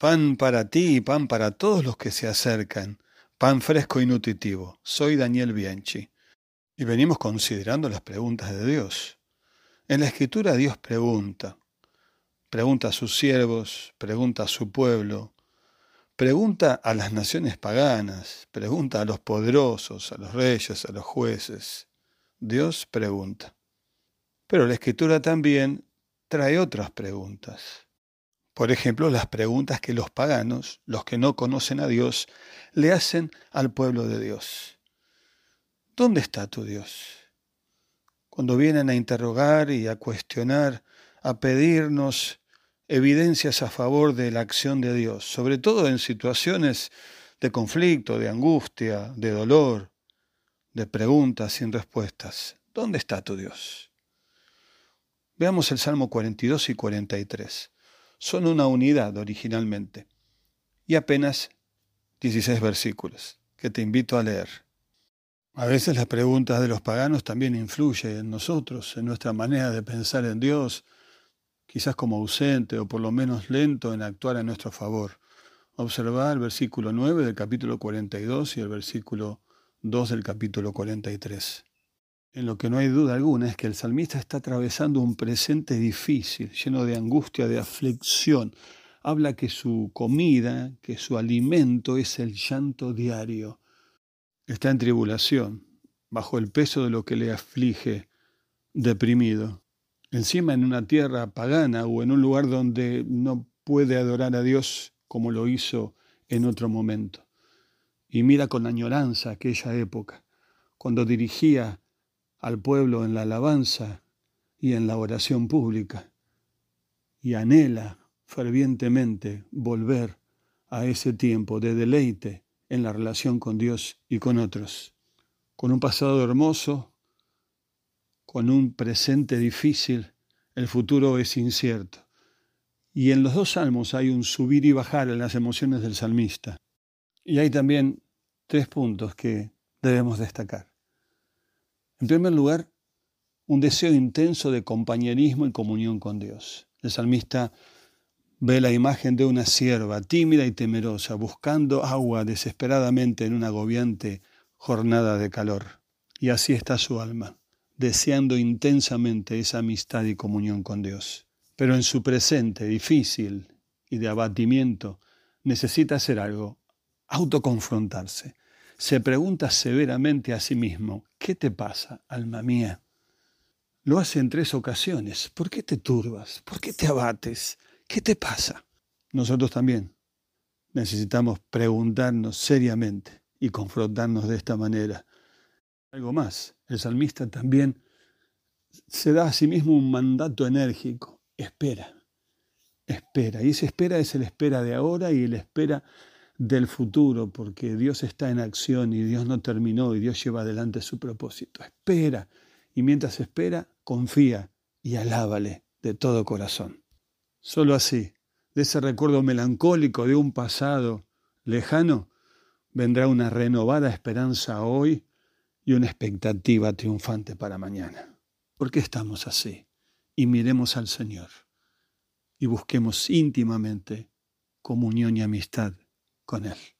Pan para ti y pan para todos los que se acercan. Pan fresco y nutritivo. Soy Daniel Bianchi. Y venimos considerando las preguntas de Dios. En la escritura Dios pregunta. Pregunta a sus siervos, pregunta a su pueblo, pregunta a las naciones paganas, pregunta a los poderosos, a los reyes, a los jueces. Dios pregunta. Pero la escritura también trae otras preguntas. Por ejemplo, las preguntas que los paganos, los que no conocen a Dios, le hacen al pueblo de Dios. ¿Dónde está tu Dios? Cuando vienen a interrogar y a cuestionar, a pedirnos evidencias a favor de la acción de Dios, sobre todo en situaciones de conflicto, de angustia, de dolor, de preguntas sin respuestas. ¿Dónde está tu Dios? Veamos el Salmo 42 y 43 son una unidad originalmente y apenas 16 versículos que te invito a leer. A veces las preguntas de los paganos también influyen en nosotros, en nuestra manera de pensar en Dios, quizás como ausente o por lo menos lento en actuar a nuestro favor. Observar el versículo 9 del capítulo 42 y el versículo 2 del capítulo 43. En lo que no hay duda alguna es que el salmista está atravesando un presente difícil, lleno de angustia, de aflicción. Habla que su comida, que su alimento es el llanto diario. Está en tribulación, bajo el peso de lo que le aflige, deprimido. Encima en una tierra pagana o en un lugar donde no puede adorar a Dios como lo hizo en otro momento. Y mira con añoranza aquella época, cuando dirigía al pueblo en la alabanza y en la oración pública, y anhela fervientemente volver a ese tiempo de deleite en la relación con Dios y con otros, con un pasado hermoso, con un presente difícil, el futuro es incierto. Y en los dos salmos hay un subir y bajar en las emociones del salmista. Y hay también tres puntos que debemos destacar. En primer lugar, un deseo intenso de compañerismo y comunión con Dios. El salmista ve la imagen de una sierva tímida y temerosa, buscando agua desesperadamente en una agobiante jornada de calor. Y así está su alma, deseando intensamente esa amistad y comunión con Dios. Pero en su presente difícil y de abatimiento necesita hacer algo, autoconfrontarse, se pregunta severamente a sí mismo, ¿qué te pasa, alma mía? Lo hace en tres ocasiones. ¿Por qué te turbas? ¿Por qué te abates? ¿Qué te pasa? Nosotros también necesitamos preguntarnos seriamente y confrontarnos de esta manera. Algo más, el salmista también se da a sí mismo un mandato enérgico. Espera, espera. Y esa espera es el espera de ahora y el espera del futuro, porque Dios está en acción y Dios no terminó y Dios lleva adelante su propósito. Espera, y mientras espera, confía y alábale de todo corazón. Solo así, de ese recuerdo melancólico de un pasado lejano, vendrá una renovada esperanza hoy y una expectativa triunfante para mañana. ¿Por qué estamos así? Y miremos al Señor y busquemos íntimamente comunión y amistad con Él.